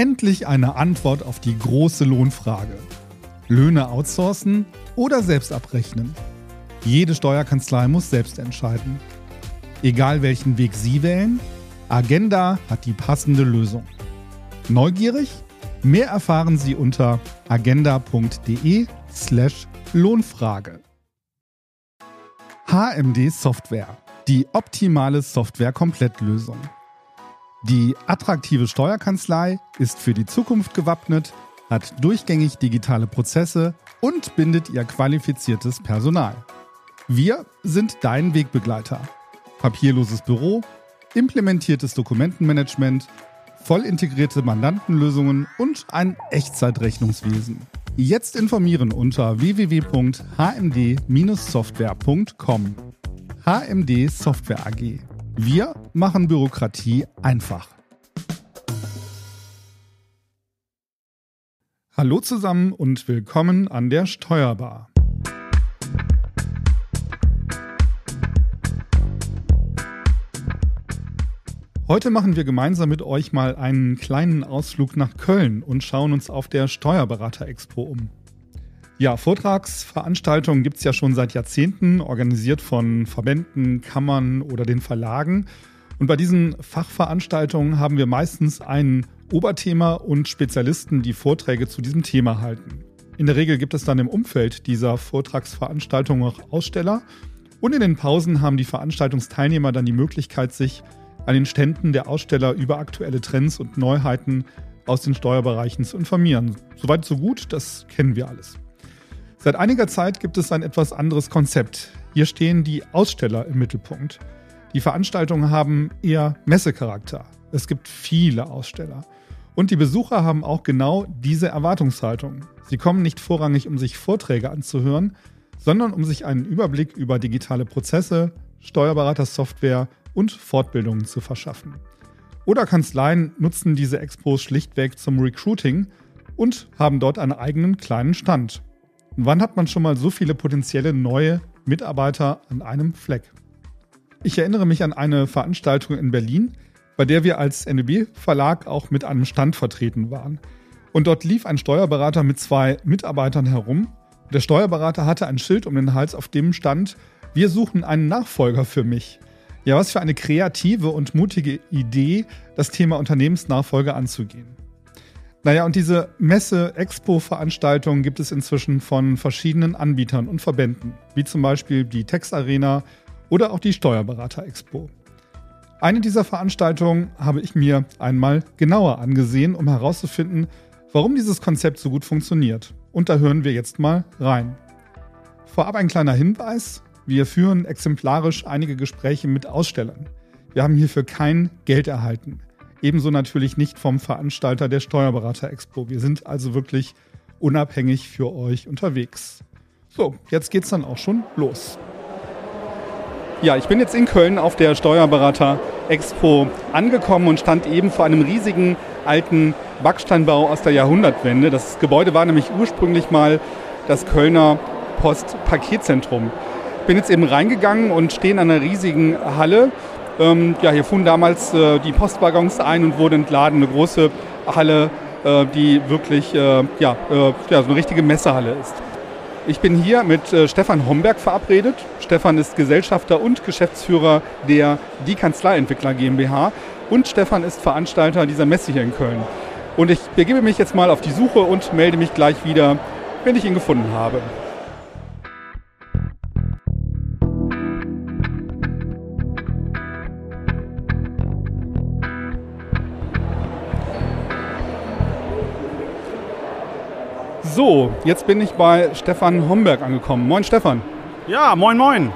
Endlich eine Antwort auf die große Lohnfrage. Löhne outsourcen oder selbst abrechnen? Jede Steuerkanzlei muss selbst entscheiden. Egal welchen Weg Sie wählen, Agenda hat die passende Lösung. Neugierig? Mehr erfahren Sie unter agenda.de/slash Lohnfrage. HMD Software. Die optimale Software-Komplettlösung. Die attraktive Steuerkanzlei ist für die Zukunft gewappnet, hat durchgängig digitale Prozesse und bindet ihr qualifiziertes Personal. Wir sind dein Wegbegleiter. Papierloses Büro, implementiertes Dokumentenmanagement, voll integrierte Mandantenlösungen und ein Echtzeitrechnungswesen. Jetzt informieren unter www.hmd-software.com. HMD Software AG wir machen Bürokratie einfach. Hallo zusammen und willkommen an der Steuerbar. Heute machen wir gemeinsam mit euch mal einen kleinen Ausflug nach Köln und schauen uns auf der Steuerberater Expo um. Ja, Vortragsveranstaltungen gibt es ja schon seit Jahrzehnten, organisiert von Verbänden, Kammern oder den Verlagen. Und bei diesen Fachveranstaltungen haben wir meistens ein Oberthema und Spezialisten, die Vorträge zu diesem Thema halten. In der Regel gibt es dann im Umfeld dieser Vortragsveranstaltung auch Aussteller. Und in den Pausen haben die Veranstaltungsteilnehmer dann die Möglichkeit, sich an den Ständen der Aussteller über aktuelle Trends und Neuheiten aus den Steuerbereichen zu informieren. Soweit so gut, das kennen wir alles. Seit einiger Zeit gibt es ein etwas anderes Konzept. Hier stehen die Aussteller im Mittelpunkt. Die Veranstaltungen haben eher Messecharakter. Es gibt viele Aussteller. Und die Besucher haben auch genau diese Erwartungshaltung. Sie kommen nicht vorrangig, um sich Vorträge anzuhören, sondern um sich einen Überblick über digitale Prozesse, Steuerberatersoftware und Fortbildungen zu verschaffen. Oder Kanzleien nutzen diese Expos schlichtweg zum Recruiting und haben dort einen eigenen kleinen Stand. Wann hat man schon mal so viele potenzielle neue Mitarbeiter an einem Fleck? Ich erinnere mich an eine Veranstaltung in Berlin, bei der wir als NEB-Verlag auch mit einem Stand vertreten waren. Und dort lief ein Steuerberater mit zwei Mitarbeitern herum. Der Steuerberater hatte ein Schild um den Hals, auf dem stand, wir suchen einen Nachfolger für mich. Ja, was für eine kreative und mutige Idee, das Thema Unternehmensnachfolge anzugehen. Naja, und diese Messe-Expo-Veranstaltungen gibt es inzwischen von verschiedenen Anbietern und Verbänden, wie zum Beispiel die Tex Arena oder auch die Steuerberater Expo. Eine dieser Veranstaltungen habe ich mir einmal genauer angesehen, um herauszufinden, warum dieses Konzept so gut funktioniert. Und da hören wir jetzt mal rein. Vorab ein kleiner Hinweis. Wir führen exemplarisch einige Gespräche mit Ausstellern. Wir haben hierfür kein Geld erhalten. Ebenso natürlich nicht vom Veranstalter der Steuerberater Expo. Wir sind also wirklich unabhängig für euch unterwegs. So, jetzt geht's dann auch schon los. Ja, ich bin jetzt in Köln auf der Steuerberater Expo angekommen und stand eben vor einem riesigen alten Backsteinbau aus der Jahrhundertwende. Das Gebäude war nämlich ursprünglich mal das Kölner Postpaketzentrum. Bin jetzt eben reingegangen und stehe in einer riesigen Halle ähm, ja, hier fuhren damals äh, die Postwaggons ein und wurden entladen. Eine große Halle, äh, die wirklich äh, ja, äh, ja, so eine richtige Messehalle ist. Ich bin hier mit äh, Stefan Homberg verabredet. Stefan ist Gesellschafter und Geschäftsführer der Die Kanzleientwickler GmbH und Stefan ist Veranstalter dieser Messe hier in Köln. Und ich begebe mich jetzt mal auf die Suche und melde mich gleich wieder, wenn ich ihn gefunden habe. So, jetzt bin ich bei Stefan Homberg angekommen. Moin Stefan. Ja, moin moin.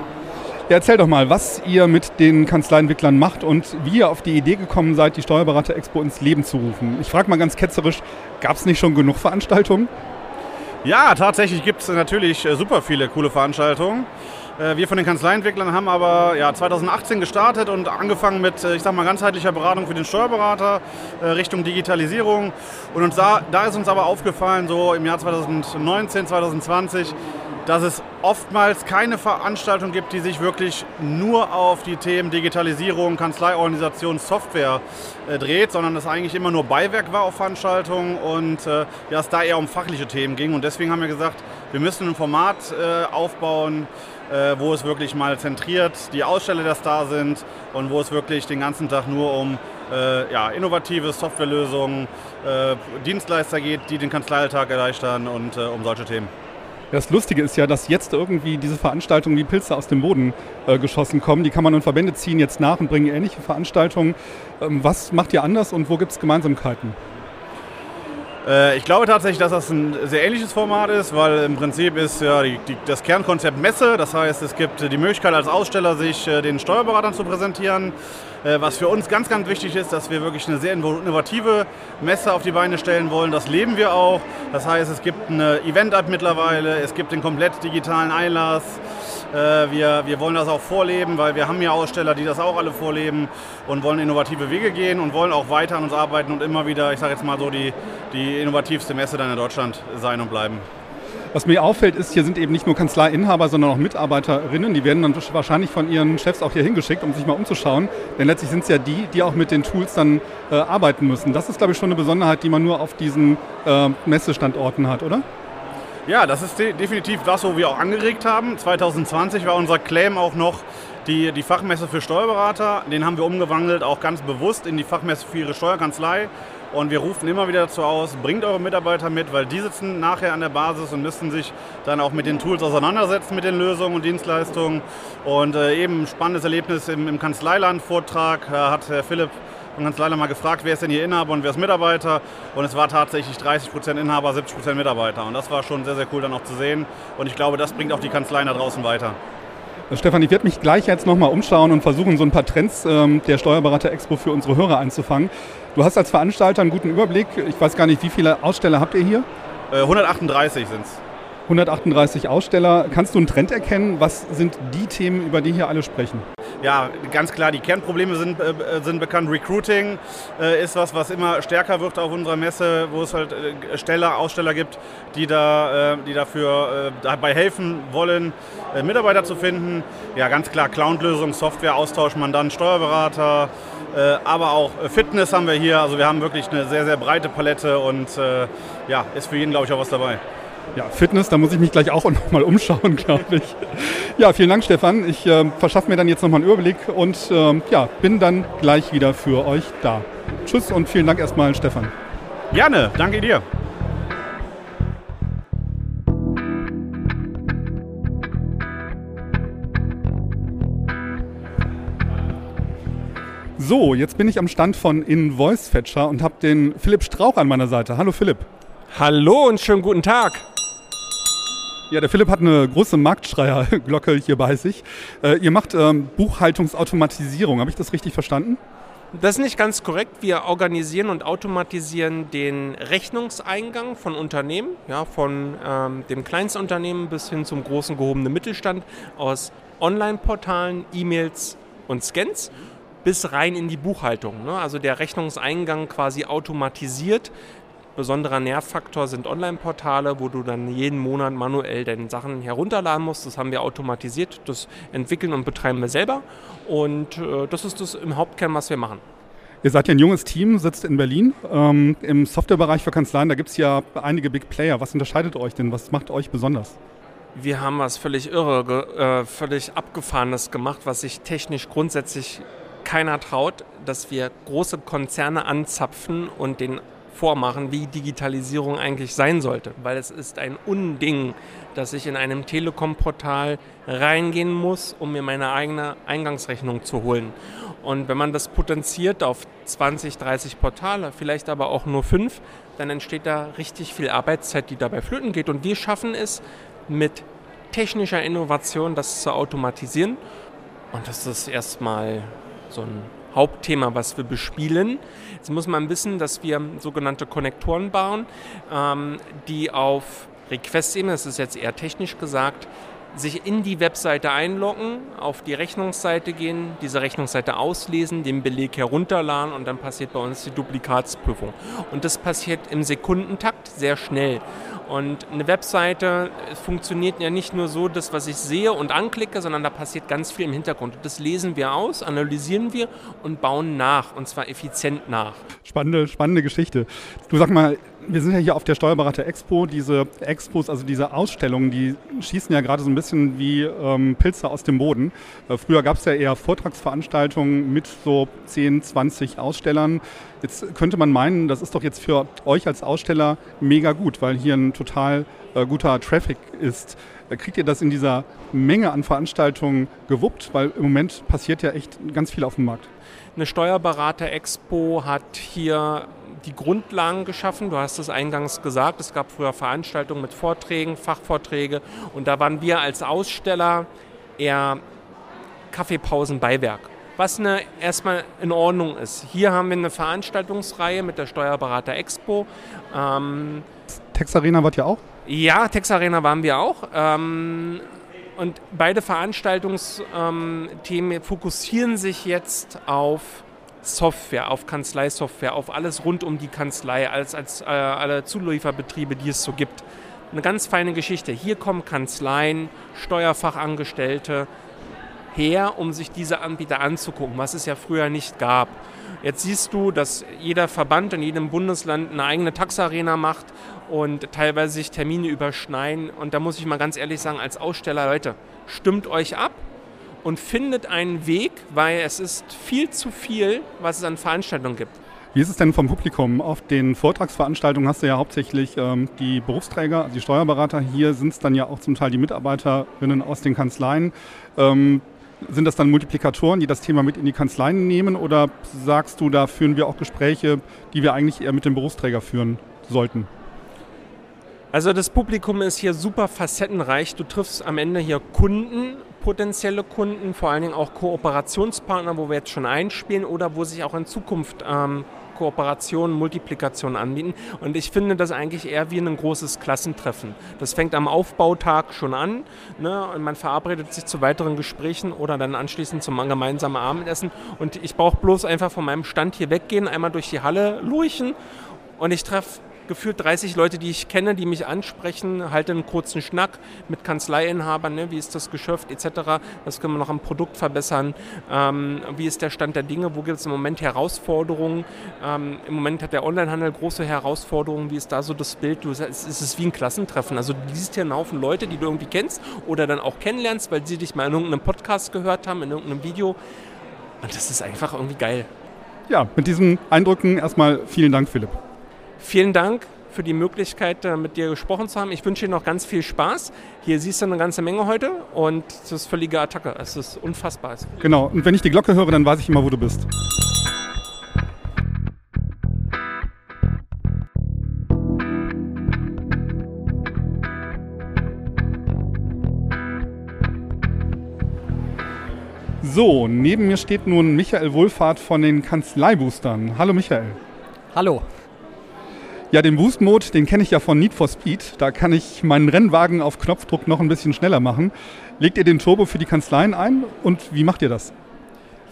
Ja, erzähl doch mal, was ihr mit den Kanzleientwicklern macht und wie ihr auf die Idee gekommen seid, die Steuerberater Expo ins Leben zu rufen. Ich frage mal ganz ketzerisch, gab es nicht schon genug Veranstaltungen? Ja, tatsächlich gibt es natürlich äh, super viele coole Veranstaltungen. Äh, wir von den Kanzleientwicklern haben aber ja, 2018 gestartet und angefangen mit, äh, ich sag mal, ganzheitlicher Beratung für den Steuerberater Richtung Digitalisierung. Und uns da, da ist uns aber aufgefallen, so im Jahr 2019, 2020, dass es oftmals keine Veranstaltung gibt, die sich wirklich nur auf die Themen Digitalisierung, Kanzleiorganisation, Software äh, dreht, sondern es eigentlich immer nur Beiwerk war auf Veranstaltungen und äh, ja, es da eher um fachliche Themen ging. Und deswegen haben wir gesagt, wir müssen ein Format äh, aufbauen, äh, wo es wirklich mal zentriert die Aussteller, die da sind und wo es wirklich den ganzen Tag nur um äh, ja, innovative Softwarelösungen, äh, Dienstleister geht, die den Kanzleialltag erleichtern und um solche Themen. Das Lustige ist ja, dass jetzt irgendwie diese Veranstaltungen wie Pilze aus dem Boden äh, geschossen kommen. Die kann man in Verbände ziehen jetzt nach und bringen ähnliche Veranstaltungen. Ähm, was macht ihr anders und wo gibt es Gemeinsamkeiten? Äh, ich glaube tatsächlich, dass das ein sehr ähnliches Format ist, weil im Prinzip ist ja die, die, das Kernkonzept Messe. Das heißt, es gibt die Möglichkeit als Aussteller, sich äh, den Steuerberatern zu präsentieren. Äh, was für uns ganz, ganz wichtig ist, dass wir wirklich eine sehr innovative Messe auf die Beine stellen wollen. Das leben wir auch. Das heißt, es gibt eine Event-App mittlerweile, es gibt den komplett digitalen Einlass. Äh, wir, wir wollen das auch vorleben, weil wir haben ja Aussteller, die das auch alle vorleben und wollen innovative Wege gehen und wollen auch weiter an uns arbeiten und immer wieder, ich sage jetzt mal so, die, die innovativste Messe dann in Deutschland sein und bleiben. Was mir auffällt, ist, hier sind eben nicht nur Kanzleiinhaber, sondern auch Mitarbeiterinnen. Die werden dann wahrscheinlich von ihren Chefs auch hier hingeschickt, um sich mal umzuschauen. Denn letztlich sind es ja die, die auch mit den Tools dann äh, arbeiten müssen. Das ist, glaube ich, schon eine Besonderheit, die man nur auf diesen äh, Messestandorten hat, oder? Ja, das ist de definitiv das, wo wir auch angeregt haben. 2020 war unser Claim auch noch die, die Fachmesse für Steuerberater. Den haben wir umgewandelt, auch ganz bewusst in die Fachmesse für Ihre Steuerkanzlei. Und wir rufen immer wieder dazu aus, bringt eure Mitarbeiter mit, weil die sitzen nachher an der Basis und müssen sich dann auch mit den Tools auseinandersetzen, mit den Lösungen und Dienstleistungen. Und äh, eben ein spannendes Erlebnis im, im Kanzleiland-Vortrag äh, hat Herr Philipp von Kanzleiland mal gefragt, wer ist denn hier Inhaber und wer ist Mitarbeiter. Und es war tatsächlich 30% Inhaber, 70% Mitarbeiter. Und das war schon sehr, sehr cool dann auch zu sehen. Und ich glaube, das bringt auch die Kanzleien da draußen weiter. Äh, Stefan, ich werde mich gleich jetzt nochmal umschauen und versuchen, so ein paar Trends ähm, der Steuerberater Expo für unsere Hörer einzufangen. Du hast als Veranstalter einen guten Überblick. Ich weiß gar nicht, wie viele Aussteller habt ihr hier? 138 sind es. 138 Aussteller. Kannst du einen Trend erkennen? Was sind die Themen, über die hier alle sprechen? Ja, ganz klar, die Kernprobleme sind, äh, sind bekannt. Recruiting äh, ist was, was immer stärker wird auf unserer Messe, wo es halt äh, Steller, Aussteller gibt, die, da, äh, die dafür äh, dabei helfen wollen, äh, Mitarbeiter zu finden. Ja, ganz klar, Cloud-Lösung, Software, Austausch, Mandant, Steuerberater, aber auch Fitness haben wir hier. Also wir haben wirklich eine sehr, sehr breite Palette und ja, ist für jeden, glaube ich, auch was dabei. Ja, Fitness, da muss ich mich gleich auch nochmal umschauen, glaube ich. Ja, vielen Dank, Stefan. Ich äh, verschaffe mir dann jetzt nochmal einen Überblick und äh, ja, bin dann gleich wieder für euch da. Tschüss und vielen Dank erstmal, Stefan. Gerne, danke dir. So, jetzt bin ich am Stand von Invoice Fetcher und habe den Philipp Strauch an meiner Seite. Hallo Philipp. Hallo und schönen guten Tag. Ja, der Philipp hat eine große Marktschreierglocke hier bei sich. Äh, ihr macht ähm, Buchhaltungsautomatisierung, habe ich das richtig verstanden? Das ist nicht ganz korrekt. Wir organisieren und automatisieren den Rechnungseingang von Unternehmen, ja, von ähm, dem Kleinstunternehmen bis hin zum großen gehobenen Mittelstand aus Online-Portalen, E-Mails und Scans bis rein in die Buchhaltung. Ne? Also der Rechnungseingang quasi automatisiert besonderer Nervfaktor sind Online-Portale, wo du dann jeden Monat manuell deine Sachen herunterladen musst. Das haben wir automatisiert, das entwickeln und betreiben wir selber. Und äh, das ist das im Hauptkern, was wir machen. Ihr seid ja ein junges Team, sitzt in Berlin. Ähm, Im Softwarebereich für Kanzleien, da gibt es ja einige Big Player. Was unterscheidet euch denn? Was macht euch besonders? Wir haben was völlig irre, äh, völlig abgefahrenes gemacht, was sich technisch grundsätzlich keiner traut, dass wir große Konzerne anzapfen und den vormachen, wie Digitalisierung eigentlich sein sollte. Weil es ist ein Unding, dass ich in einem Telekom-Portal reingehen muss, um mir meine eigene Eingangsrechnung zu holen. Und wenn man das potenziert auf 20, 30 Portale, vielleicht aber auch nur fünf, dann entsteht da richtig viel Arbeitszeit, die dabei flöten geht. Und wir schaffen es mit technischer Innovation, das zu automatisieren. Und das ist erstmal so ein Hauptthema, was wir bespielen. Jetzt muss man wissen, dass wir sogenannte Konnektoren bauen, ähm, die auf Request-Ebene, das ist jetzt eher technisch gesagt, sich in die Webseite einloggen, auf die Rechnungsseite gehen, diese Rechnungsseite auslesen, den Beleg herunterladen und dann passiert bei uns die Duplikatsprüfung. Und das passiert im Sekundentakt sehr schnell. Und eine Webseite funktioniert ja nicht nur so, das, was ich sehe und anklicke, sondern da passiert ganz viel im Hintergrund. Das lesen wir aus, analysieren wir und bauen nach, und zwar effizient nach. Spannende, spannende Geschichte. Du sag mal, wir sind ja hier auf der Steuerberater Expo. Diese Expos, also diese Ausstellungen, die schießen ja gerade so ein bisschen wie ähm, Pilze aus dem Boden. Äh, früher gab es ja eher Vortragsveranstaltungen mit so 10, 20 Ausstellern. Jetzt könnte man meinen, das ist doch jetzt für euch als Aussteller mega gut, weil hier ein total äh, guter Traffic ist. Äh, kriegt ihr das in dieser Menge an Veranstaltungen gewuppt? Weil im Moment passiert ja echt ganz viel auf dem Markt. Eine Steuerberater-Expo hat hier die Grundlagen geschaffen. Du hast es eingangs gesagt, es gab früher Veranstaltungen mit Vorträgen, Fachvorträge und da waren wir als Aussteller eher Kaffeepausenbeiwerk. Was eine, erstmal in Ordnung ist. Hier haben wir eine Veranstaltungsreihe mit der Steuerberater Expo. Ähm, Tex Arena wart ihr auch? Ja, Tex Arena waren wir auch. Ähm, und beide Veranstaltungsthemen ähm, fokussieren sich jetzt auf Software, auf Kanzleisoftware, auf alles rund um die Kanzlei, als, als äh, alle Zulieferbetriebe, die es so gibt. Eine ganz feine Geschichte. Hier kommen Kanzleien, Steuerfachangestellte her, um sich diese Anbieter anzugucken, was es ja früher nicht gab. Jetzt siehst du, dass jeder Verband in jedem Bundesland eine eigene Taxarena macht und teilweise sich Termine überschneiden. Und da muss ich mal ganz ehrlich sagen, als Aussteller, Leute, stimmt euch ab, und findet einen Weg, weil es ist viel zu viel, was es an Veranstaltungen gibt. Wie ist es denn vom Publikum? Auf den Vortragsveranstaltungen hast du ja hauptsächlich ähm, die Berufsträger, also die Steuerberater. Hier sind es dann ja auch zum Teil die Mitarbeiterinnen aus den Kanzleien. Ähm, sind das dann Multiplikatoren, die das Thema mit in die Kanzleien nehmen? Oder sagst du, da führen wir auch Gespräche, die wir eigentlich eher mit dem Berufsträger führen sollten? Also das Publikum ist hier super facettenreich. Du triffst am Ende hier Kunden, potenzielle Kunden, vor allen Dingen auch Kooperationspartner, wo wir jetzt schon einspielen oder wo sich auch in Zukunft ähm, Kooperationen, Multiplikationen anbieten. Und ich finde das eigentlich eher wie ein großes Klassentreffen. Das fängt am Aufbautag schon an ne? und man verabredet sich zu weiteren Gesprächen oder dann anschließend zum gemeinsamen Abendessen. Und ich brauche bloß einfach von meinem Stand hier weggehen, einmal durch die Halle lurchen und ich treffe gefühlt 30 Leute, die ich kenne, die mich ansprechen, halte einen kurzen Schnack mit Kanzleiinhabern, ne, wie ist das Geschäft etc. Was können wir noch am Produkt verbessern? Ähm, wie ist der Stand der Dinge? Wo gibt es im Moment Herausforderungen? Ähm, Im Moment hat der Onlinehandel große Herausforderungen. Wie ist da so das Bild? Du, es ist wie ein Klassentreffen. Also du siehst hier einen Haufen Leute, die du irgendwie kennst oder dann auch kennenlernst, weil sie dich mal in irgendeinem Podcast gehört haben, in irgendeinem Video. Und das ist einfach irgendwie geil. Ja, mit diesen Eindrücken erstmal vielen Dank, Philipp. Vielen Dank für die Möglichkeit, äh, mit dir gesprochen zu haben. Ich wünsche dir noch ganz viel Spaß. Hier siehst du eine ganze Menge heute und es ist völlige Attacke. Es ist unfassbar. Genau, und wenn ich die Glocke höre, dann weiß ich immer, wo du bist. So, neben mir steht nun Michael Wohlfahrt von den Kanzleiboostern. Hallo Michael. Hallo. Ja, den Boost Mode, den kenne ich ja von Need for Speed. Da kann ich meinen Rennwagen auf Knopfdruck noch ein bisschen schneller machen. Legt ihr den Turbo für die Kanzleien ein und wie macht ihr das?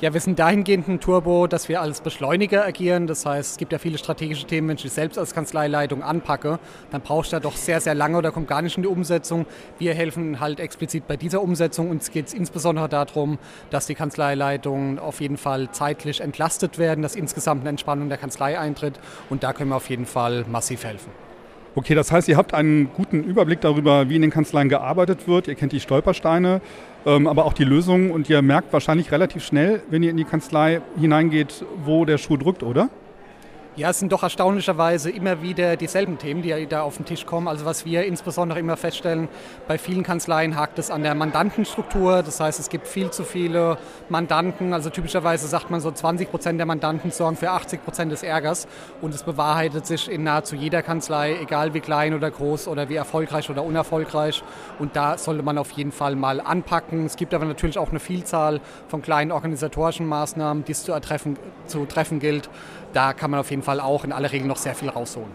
Ja, wir sind dahingehend ein Turbo, dass wir als Beschleuniger agieren. Das heißt, es gibt ja viele strategische Themen, wenn ich selbst als Kanzleileitung anpacke, dann brauchst du ja doch sehr, sehr lange oder kommt gar nicht in die Umsetzung. Wir helfen halt explizit bei dieser Umsetzung. Uns geht es insbesondere darum, dass die Kanzleileitungen auf jeden Fall zeitlich entlastet werden, dass insgesamt eine Entspannung der Kanzlei eintritt. Und da können wir auf jeden Fall massiv helfen. Okay, das heißt, ihr habt einen guten Überblick darüber, wie in den Kanzleien gearbeitet wird. Ihr kennt die Stolpersteine, ähm, aber auch die Lösungen und ihr merkt wahrscheinlich relativ schnell, wenn ihr in die Kanzlei hineingeht, wo der Schuh drückt, oder? Ja, es sind doch erstaunlicherweise immer wieder dieselben Themen, die da auf den Tisch kommen. Also was wir insbesondere immer feststellen, bei vielen Kanzleien hakt es an der Mandantenstruktur. Das heißt, es gibt viel zu viele Mandanten. Also typischerweise sagt man so 20 Prozent der Mandanten sorgen für 80 Prozent des Ärgers. Und es bewahrheitet sich in nahezu jeder Kanzlei, egal wie klein oder groß oder wie erfolgreich oder unerfolgreich. Und da sollte man auf jeden Fall mal anpacken. Es gibt aber natürlich auch eine Vielzahl von kleinen organisatorischen Maßnahmen, die es zu, zu treffen gilt da kann man auf jeden Fall auch in aller Regel noch sehr viel rausholen.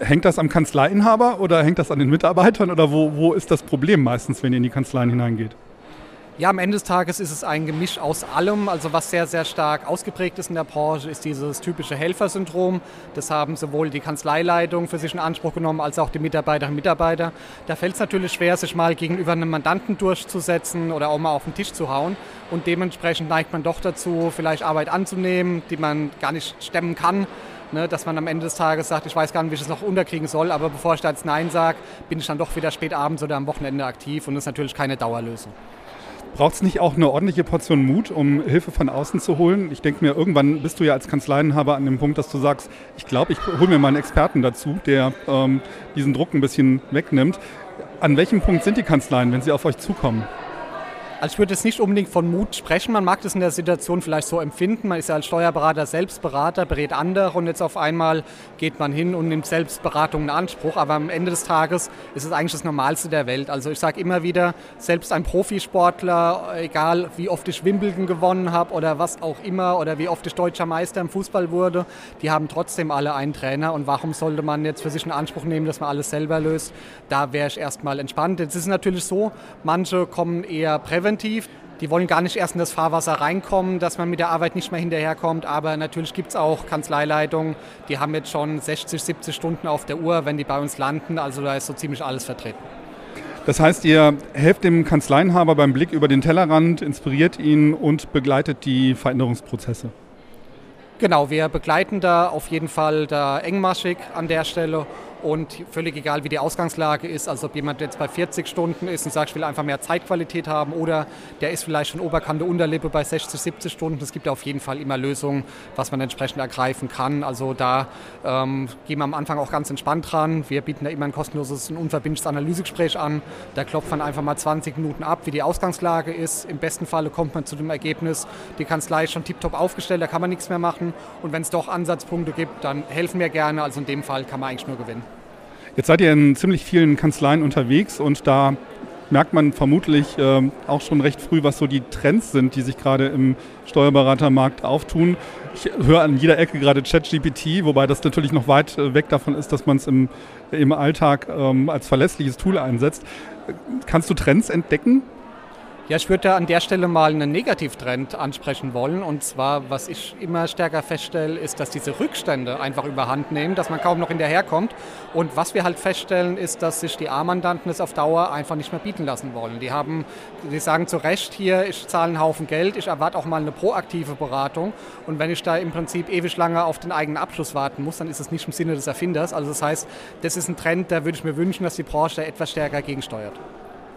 Hängt das am Kanzleiinhaber oder hängt das an den Mitarbeitern oder wo, wo ist das Problem meistens, wenn ihr in die Kanzleien hineingeht? Ja, am Ende des Tages ist es ein Gemisch aus allem. Also was sehr, sehr stark ausgeprägt ist in der Branche, ist dieses typische Helfersyndrom. Das haben sowohl die Kanzleileitung für sich in Anspruch genommen, als auch die Mitarbeiterinnen und Mitarbeiter. Da fällt es natürlich schwer, sich mal gegenüber einem Mandanten durchzusetzen oder auch mal auf den Tisch zu hauen. Und dementsprechend neigt man doch dazu, vielleicht Arbeit anzunehmen, die man gar nicht stemmen kann. Ne, dass man am Ende des Tages sagt, ich weiß gar nicht, wie ich das noch unterkriegen soll, aber bevor ich da jetzt Nein sage, bin ich dann doch wieder spät abends oder am Wochenende aktiv und das ist natürlich keine Dauerlösung. Braucht es nicht auch eine ordentliche Portion Mut, um Hilfe von außen zu holen? Ich denke mir, irgendwann bist du ja als Kanzleienhaber an dem Punkt, dass du sagst, ich glaube, ich hole mir mal einen Experten dazu, der ähm, diesen Druck ein bisschen wegnimmt. An welchem Punkt sind die Kanzleien, wenn sie auf euch zukommen? Also ich würde jetzt nicht unbedingt von Mut sprechen. Man mag das in der Situation vielleicht so empfinden. Man ist ja als Steuerberater selbst Berater, berät andere und jetzt auf einmal geht man hin und nimmt selbst Beratung in Anspruch. Aber am Ende des Tages ist es eigentlich das Normalste der Welt. Also ich sage immer wieder, selbst ein Profisportler, egal wie oft ich Wimbledon gewonnen habe oder was auch immer oder wie oft ich deutscher Meister im Fußball wurde, die haben trotzdem alle einen Trainer. Und warum sollte man jetzt für sich in Anspruch nehmen, dass man alles selber löst? Da wäre ich erstmal entspannt. Jetzt ist es natürlich so, manche kommen eher präventiv präventiv. Die wollen gar nicht erst in das Fahrwasser reinkommen, dass man mit der Arbeit nicht mehr hinterherkommt. Aber natürlich gibt es auch Kanzleileitungen, die haben jetzt schon 60, 70 Stunden auf der Uhr, wenn die bei uns landen. Also da ist so ziemlich alles vertreten. Das heißt, ihr helft dem Kanzleienhaber beim Blick über den Tellerrand, inspiriert ihn und begleitet die Veränderungsprozesse. Genau, wir begleiten da auf jeden Fall da engmaschig an der Stelle und völlig egal, wie die Ausgangslage ist, also ob jemand jetzt bei 40 Stunden ist und sagt, ich will einfach mehr Zeitqualität haben oder der ist vielleicht schon Oberkante, Unterlippe bei 60, 70 Stunden. Es gibt auf jeden Fall immer Lösungen, was man entsprechend ergreifen kann. Also da ähm, gehen wir am Anfang auch ganz entspannt dran. Wir bieten da immer ein kostenloses und unverbindliches Analysegespräch an. Da klopft man einfach mal 20 Minuten ab, wie die Ausgangslage ist. Im besten Falle kommt man zu dem Ergebnis, die Kanzlei ist schon tiptop aufgestellt, da kann man nichts mehr machen. Und wenn es doch Ansatzpunkte gibt, dann helfen wir gerne. Also in dem Fall kann man eigentlich nur gewinnen. Jetzt seid ihr in ziemlich vielen Kanzleien unterwegs und da merkt man vermutlich äh, auch schon recht früh, was so die Trends sind, die sich gerade im Steuerberatermarkt auftun. Ich höre an jeder Ecke gerade ChatGPT, wobei das natürlich noch weit äh, weg davon ist, dass man es im, im Alltag ähm, als verlässliches Tool einsetzt. Kannst du Trends entdecken? Ja, ich würde an der Stelle mal einen Negativtrend ansprechen wollen. Und zwar, was ich immer stärker feststelle, ist, dass diese Rückstände einfach überhand nehmen, dass man kaum noch hinterherkommt. Und was wir halt feststellen, ist, dass sich die A-Mandanten es auf Dauer einfach nicht mehr bieten lassen wollen. Die haben, die sagen zu Recht hier, ich zahle einen Haufen Geld, ich erwarte auch mal eine proaktive Beratung. Und wenn ich da im Prinzip ewig lange auf den eigenen Abschluss warten muss, dann ist es nicht im Sinne des Erfinders. Also das heißt, das ist ein Trend, da würde ich mir wünschen, dass die Branche da etwas stärker gegensteuert.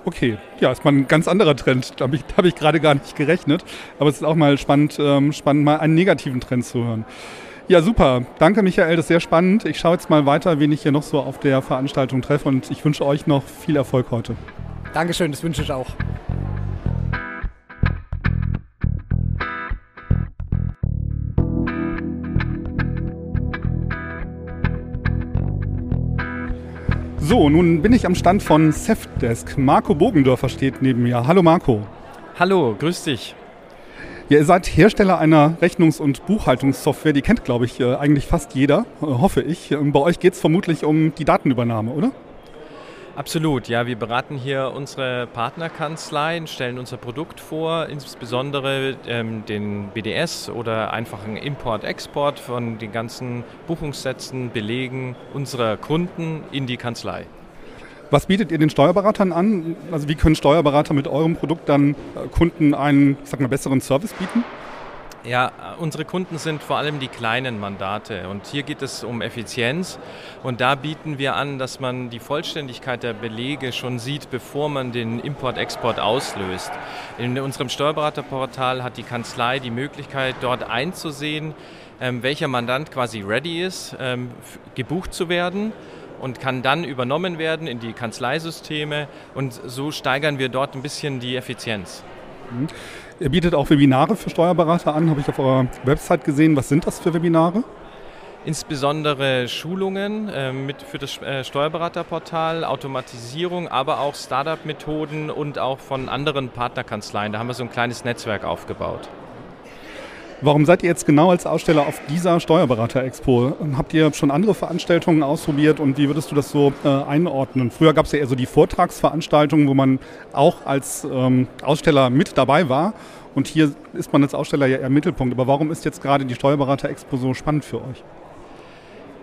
Okay, ja, ist mal ein ganz anderer Trend. Da habe ich, hab ich gerade gar nicht gerechnet. Aber es ist auch mal spannend, ähm, spannend, mal einen negativen Trend zu hören. Ja, super. Danke, Michael. Das ist sehr spannend. Ich schaue jetzt mal weiter, wen ich hier noch so auf der Veranstaltung treffe. Und ich wünsche euch noch viel Erfolg heute. Dankeschön, das wünsche ich auch. So, nun bin ich am Stand von Safdesk. Marco Bogendörfer steht neben mir. Hallo Marco. Hallo, grüß dich. Ja, ihr seid Hersteller einer Rechnungs- und Buchhaltungssoftware, die kennt, glaube ich, äh, eigentlich fast jeder, äh, hoffe ich. Ähm, bei euch geht es vermutlich um die Datenübernahme, oder? Absolut, ja, wir beraten hier unsere Partnerkanzleien, stellen unser Produkt vor, insbesondere ähm, den BDS oder einfachen Import-Export von den ganzen Buchungssätzen, Belegen unserer Kunden in die Kanzlei. Was bietet ihr den Steuerberatern an? Also wie können Steuerberater mit eurem Produkt dann äh, Kunden einen, sag mal, besseren Service bieten? Ja, unsere Kunden sind vor allem die kleinen Mandate und hier geht es um Effizienz und da bieten wir an, dass man die Vollständigkeit der Belege schon sieht, bevor man den Import-Export auslöst. In unserem Steuerberaterportal hat die Kanzlei die Möglichkeit, dort einzusehen, ähm, welcher Mandant quasi ready ist, ähm, gebucht zu werden und kann dann übernommen werden in die Kanzleisysteme und so steigern wir dort ein bisschen die Effizienz. Mhm. Ihr bietet auch Webinare für Steuerberater an, habe ich auf eurer Website gesehen. Was sind das für Webinare? Insbesondere Schulungen äh, mit für das äh, Steuerberaterportal, Automatisierung, aber auch Startup-Methoden und auch von anderen Partnerkanzleien. Da haben wir so ein kleines Netzwerk aufgebaut. Warum seid ihr jetzt genau als Aussteller auf dieser Steuerberater-Expo? Habt ihr schon andere Veranstaltungen ausprobiert und wie würdest du das so äh, einordnen? Früher gab es ja eher so die Vortragsveranstaltungen, wo man auch als ähm, Aussteller mit dabei war. Und hier ist man als Aussteller ja eher im Mittelpunkt. Aber warum ist jetzt gerade die Steuerberater-Expo so spannend für euch?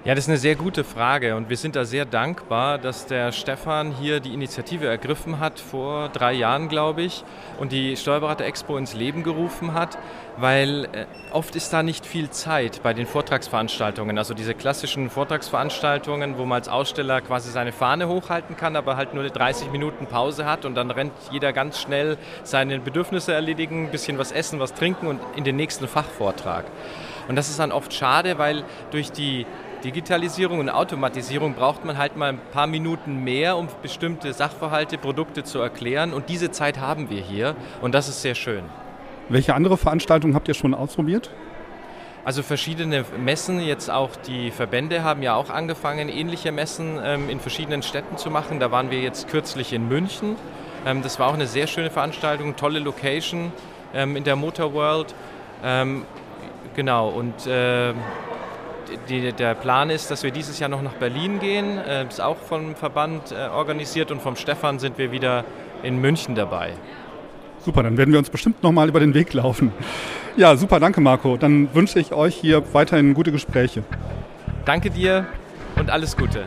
Ja, das ist eine sehr gute Frage und wir sind da sehr dankbar, dass der Stefan hier die Initiative ergriffen hat, vor drei Jahren, glaube ich, und die Steuerberater Expo ins Leben gerufen hat, weil äh, oft ist da nicht viel Zeit bei den Vortragsveranstaltungen. Also diese klassischen Vortragsveranstaltungen, wo man als Aussteller quasi seine Fahne hochhalten kann, aber halt nur 30 Minuten Pause hat und dann rennt jeder ganz schnell seine Bedürfnisse erledigen, ein bisschen was essen, was trinken und in den nächsten Fachvortrag. Und das ist dann oft schade, weil durch die Digitalisierung und Automatisierung braucht man halt mal ein paar Minuten mehr, um bestimmte Sachverhalte, Produkte zu erklären. Und diese Zeit haben wir hier und das ist sehr schön. Welche andere Veranstaltungen habt ihr schon ausprobiert? Also verschiedene Messen, jetzt auch die Verbände haben ja auch angefangen, ähnliche Messen ähm, in verschiedenen Städten zu machen. Da waren wir jetzt kürzlich in München. Ähm, das war auch eine sehr schöne Veranstaltung, tolle Location ähm, in der Motor World. Genau, und die, der Plan ist, dass wir dieses Jahr noch nach Berlin gehen. Das äh, ist auch vom Verband äh, organisiert und vom Stefan sind wir wieder in München dabei. Super, dann werden wir uns bestimmt nochmal über den Weg laufen. Ja, super, danke Marco. Dann wünsche ich euch hier weiterhin gute Gespräche. Danke dir und alles Gute.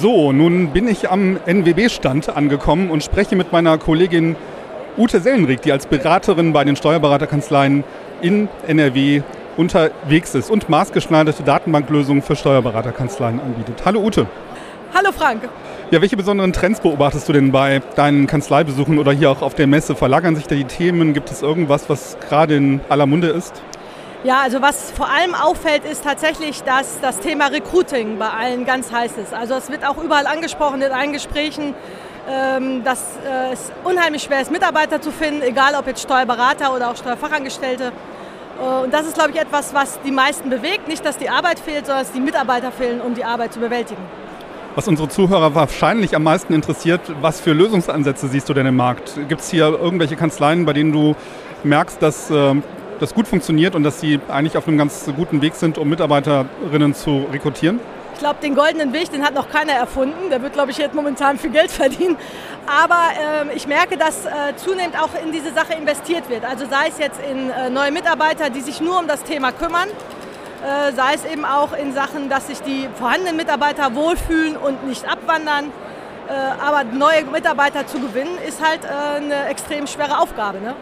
So, nun bin ich am NWB-Stand angekommen und spreche mit meiner Kollegin Ute Sellenrich, die als Beraterin bei den Steuerberaterkanzleien in NRW unterwegs ist und maßgeschneiderte Datenbanklösungen für Steuerberaterkanzleien anbietet. Hallo Ute. Hallo Frank. Ja, welche besonderen Trends beobachtest du denn bei deinen Kanzleibesuchen oder hier auch auf der Messe? Verlagern sich da die Themen? Gibt es irgendwas, was gerade in aller Munde ist? Ja, also was vor allem auffällt, ist tatsächlich, dass das Thema Recruiting bei allen ganz heiß ist. Also es wird auch überall angesprochen in allen Gesprächen, ähm, dass äh, es unheimlich schwer ist, Mitarbeiter zu finden, egal ob jetzt Steuerberater oder auch Steuerfachangestellte. Äh, und das ist, glaube ich, etwas, was die meisten bewegt. Nicht, dass die Arbeit fehlt, sondern dass die Mitarbeiter fehlen, um die Arbeit zu bewältigen. Was unsere Zuhörer wahrscheinlich am meisten interessiert, was für Lösungsansätze siehst du denn im Markt? Gibt es hier irgendwelche Kanzleien, bei denen du merkst, dass ähm, das gut funktioniert und dass Sie eigentlich auf einem ganz guten Weg sind, um Mitarbeiterinnen zu rekrutieren? Ich glaube, den goldenen Weg, den hat noch keiner erfunden. Der wird, glaube ich, jetzt momentan viel Geld verdienen. Aber äh, ich merke, dass äh, zunehmend auch in diese Sache investiert wird. Also sei es jetzt in äh, neue Mitarbeiter, die sich nur um das Thema kümmern, äh, sei es eben auch in Sachen, dass sich die vorhandenen Mitarbeiter wohlfühlen und nicht abwandern. Äh, aber neue Mitarbeiter zu gewinnen, ist halt äh, eine extrem schwere Aufgabe. Ne?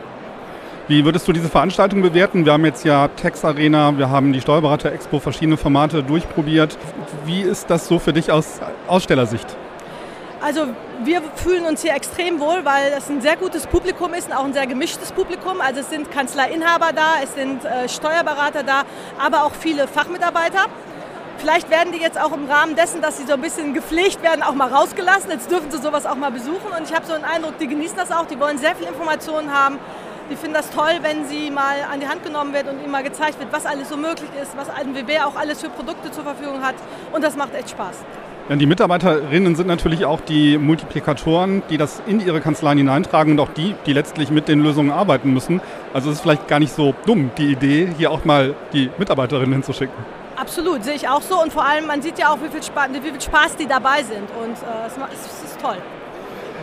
Wie würdest du diese Veranstaltung bewerten? Wir haben jetzt ja Tex Arena, wir haben die Steuerberater Expo, verschiedene Formate durchprobiert. Wie ist das so für dich aus Ausstellersicht? Also wir fühlen uns hier extrem wohl, weil es ein sehr gutes Publikum ist und auch ein sehr gemischtes Publikum. Also es sind Kanzleiinhaber da, es sind äh, Steuerberater da, aber auch viele Fachmitarbeiter. Vielleicht werden die jetzt auch im Rahmen dessen, dass sie so ein bisschen gepflegt werden, auch mal rausgelassen. Jetzt dürfen sie sowas auch mal besuchen. Und ich habe so einen Eindruck, die genießen das auch, die wollen sehr viel Informationen haben. Die finden das toll, wenn sie mal an die Hand genommen wird und ihnen mal gezeigt wird, was alles so möglich ist, was ein WB auch alles für Produkte zur Verfügung hat. Und das macht echt Spaß. Ja, die Mitarbeiterinnen sind natürlich auch die Multiplikatoren, die das in ihre Kanzleien hineintragen und auch die, die letztlich mit den Lösungen arbeiten müssen. Also es ist vielleicht gar nicht so dumm, die Idee, hier auch mal die Mitarbeiterinnen hinzuschicken. Absolut, sehe ich auch so. Und vor allem, man sieht ja auch, wie viel Spaß, wie viel Spaß die dabei sind. Und äh, es ist toll.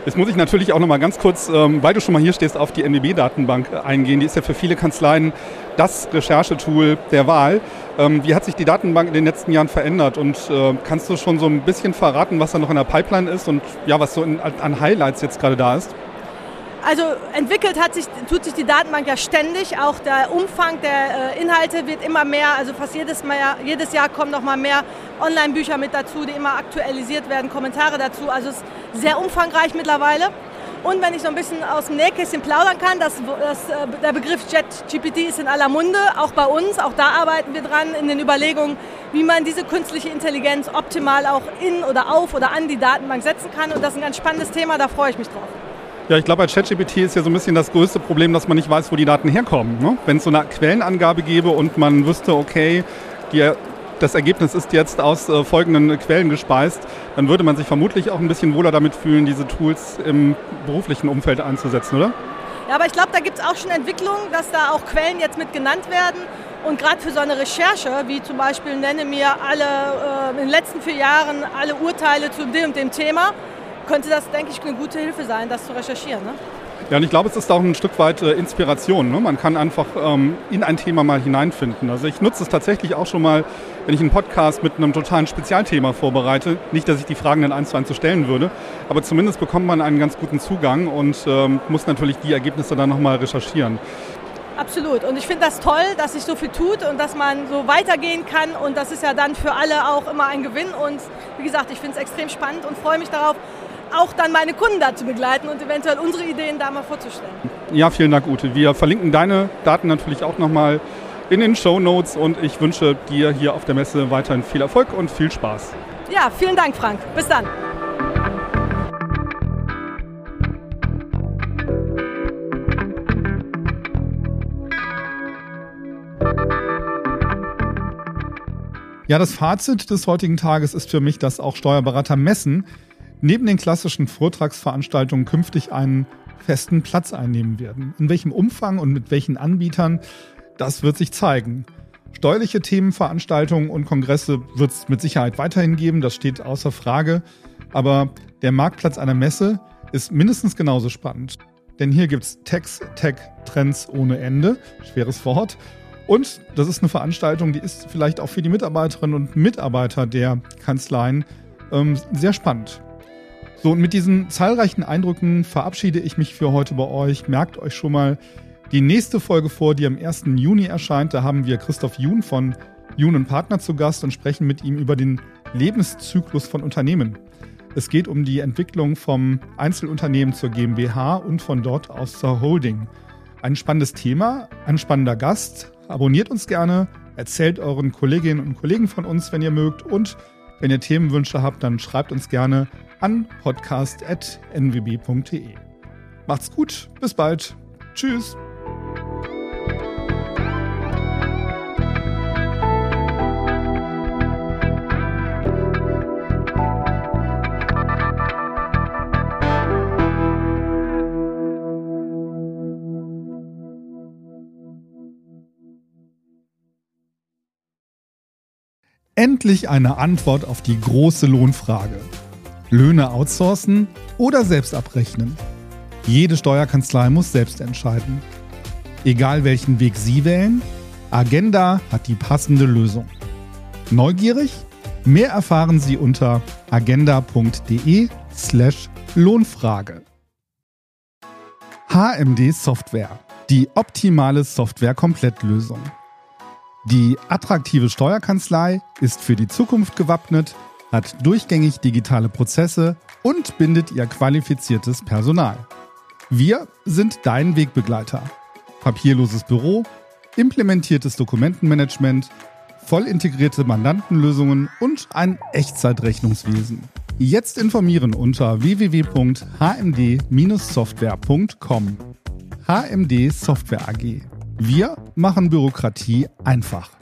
Jetzt muss ich natürlich auch noch mal ganz kurz, ähm, weil du schon mal hier stehst, auf die NWB-Datenbank eingehen. Die ist ja für viele Kanzleien das Recherchetool der Wahl. Ähm, wie hat sich die Datenbank in den letzten Jahren verändert? Und äh, kannst du schon so ein bisschen verraten, was da noch in der Pipeline ist und ja, was so an Highlights jetzt gerade da ist? Also entwickelt hat sich, tut sich die Datenbank ja ständig. Auch der Umfang der äh, Inhalte wird immer mehr. Also fast jedes, mehr, jedes Jahr kommen noch mal mehr Online-Bücher mit dazu, die immer aktualisiert werden, Kommentare dazu. Also es ist sehr umfangreich mittlerweile. Und wenn ich so ein bisschen aus dem Nähkästchen plaudern kann, das, das, äh, der Begriff JetGPT ist in aller Munde, auch bei uns. Auch da arbeiten wir dran in den Überlegungen, wie man diese künstliche Intelligenz optimal auch in oder auf oder an die Datenbank setzen kann. Und das ist ein ganz spannendes Thema, da freue ich mich drauf. Ja, ich glaube, bei ChatGPT ist ja so ein bisschen das größte Problem, dass man nicht weiß, wo die Daten herkommen. Ne? Wenn es so eine Quellenangabe gäbe und man wüsste, okay, die, das Ergebnis ist jetzt aus äh, folgenden Quellen gespeist, dann würde man sich vermutlich auch ein bisschen wohler damit fühlen, diese Tools im beruflichen Umfeld einzusetzen, oder? Ja, aber ich glaube, da gibt es auch schon Entwicklungen, dass da auch Quellen jetzt mit genannt werden. Und gerade für so eine Recherche, wie zum Beispiel nenne mir alle äh, in den letzten vier Jahren alle Urteile zu dem und dem Thema, könnte das, denke ich, eine gute Hilfe sein, das zu recherchieren. Ne? Ja, und ich glaube, es ist auch ein Stück weit äh, Inspiration. Ne? Man kann einfach ähm, in ein Thema mal hineinfinden. Also ich nutze es tatsächlich auch schon mal, wenn ich einen Podcast mit einem totalen Spezialthema vorbereite. Nicht, dass ich die Fragen dann eins zu eins so stellen würde, aber zumindest bekommt man einen ganz guten Zugang und ähm, muss natürlich die Ergebnisse dann nochmal recherchieren. Absolut. Und ich finde das toll, dass sich so viel tut und dass man so weitergehen kann. Und das ist ja dann für alle auch immer ein Gewinn. Und wie gesagt, ich finde es extrem spannend und freue mich darauf, auch dann meine Kunden da zu begleiten und eventuell unsere Ideen da mal vorzustellen. Ja, vielen Dank, Ute. Wir verlinken deine Daten natürlich auch nochmal in den Show Notes und ich wünsche dir hier auf der Messe weiterhin viel Erfolg und viel Spaß. Ja, vielen Dank, Frank. Bis dann. Ja, das Fazit des heutigen Tages ist für mich, dass auch Steuerberater Messen neben den klassischen Vortragsveranstaltungen künftig einen festen Platz einnehmen werden. In welchem Umfang und mit welchen Anbietern, das wird sich zeigen. Steuerliche Themenveranstaltungen und Kongresse wird es mit Sicherheit weiterhin geben, das steht außer Frage. Aber der Marktplatz einer Messe ist mindestens genauso spannend. Denn hier gibt es Techs, Tech, Trends ohne Ende, schweres Wort. Und das ist eine Veranstaltung, die ist vielleicht auch für die Mitarbeiterinnen und Mitarbeiter der Kanzleien ähm, sehr spannend. So, und mit diesen zahlreichen Eindrücken verabschiede ich mich für heute bei euch. Merkt euch schon mal die nächste Folge vor, die am 1. Juni erscheint. Da haben wir Christoph Jun von Jun Partner zu Gast und sprechen mit ihm über den Lebenszyklus von Unternehmen. Es geht um die Entwicklung vom Einzelunternehmen zur GmbH und von dort aus zur Holding. Ein spannendes Thema, ein spannender Gast. Abonniert uns gerne, erzählt euren Kolleginnen und Kollegen von uns, wenn ihr mögt. Und wenn ihr Themenwünsche habt, dann schreibt uns gerne an podcast.nwb.de. Macht's gut, bis bald. Tschüss. Endlich eine Antwort auf die große Lohnfrage. Löhne outsourcen oder selbst abrechnen? Jede Steuerkanzlei muss selbst entscheiden. Egal welchen Weg Sie wählen, Agenda hat die passende Lösung. Neugierig? Mehr erfahren Sie unter agenda.de/slash Lohnfrage. HMD Software. Die optimale Software-Komplettlösung. Die attraktive Steuerkanzlei ist für die Zukunft gewappnet hat durchgängig digitale Prozesse und bindet ihr qualifiziertes Personal. Wir sind dein Wegbegleiter. Papierloses Büro, implementiertes Dokumentenmanagement, voll integrierte Mandantenlösungen und ein Echtzeitrechnungswesen. Jetzt informieren unter www.hmd-software.com. HMD Software AG. Wir machen Bürokratie einfach.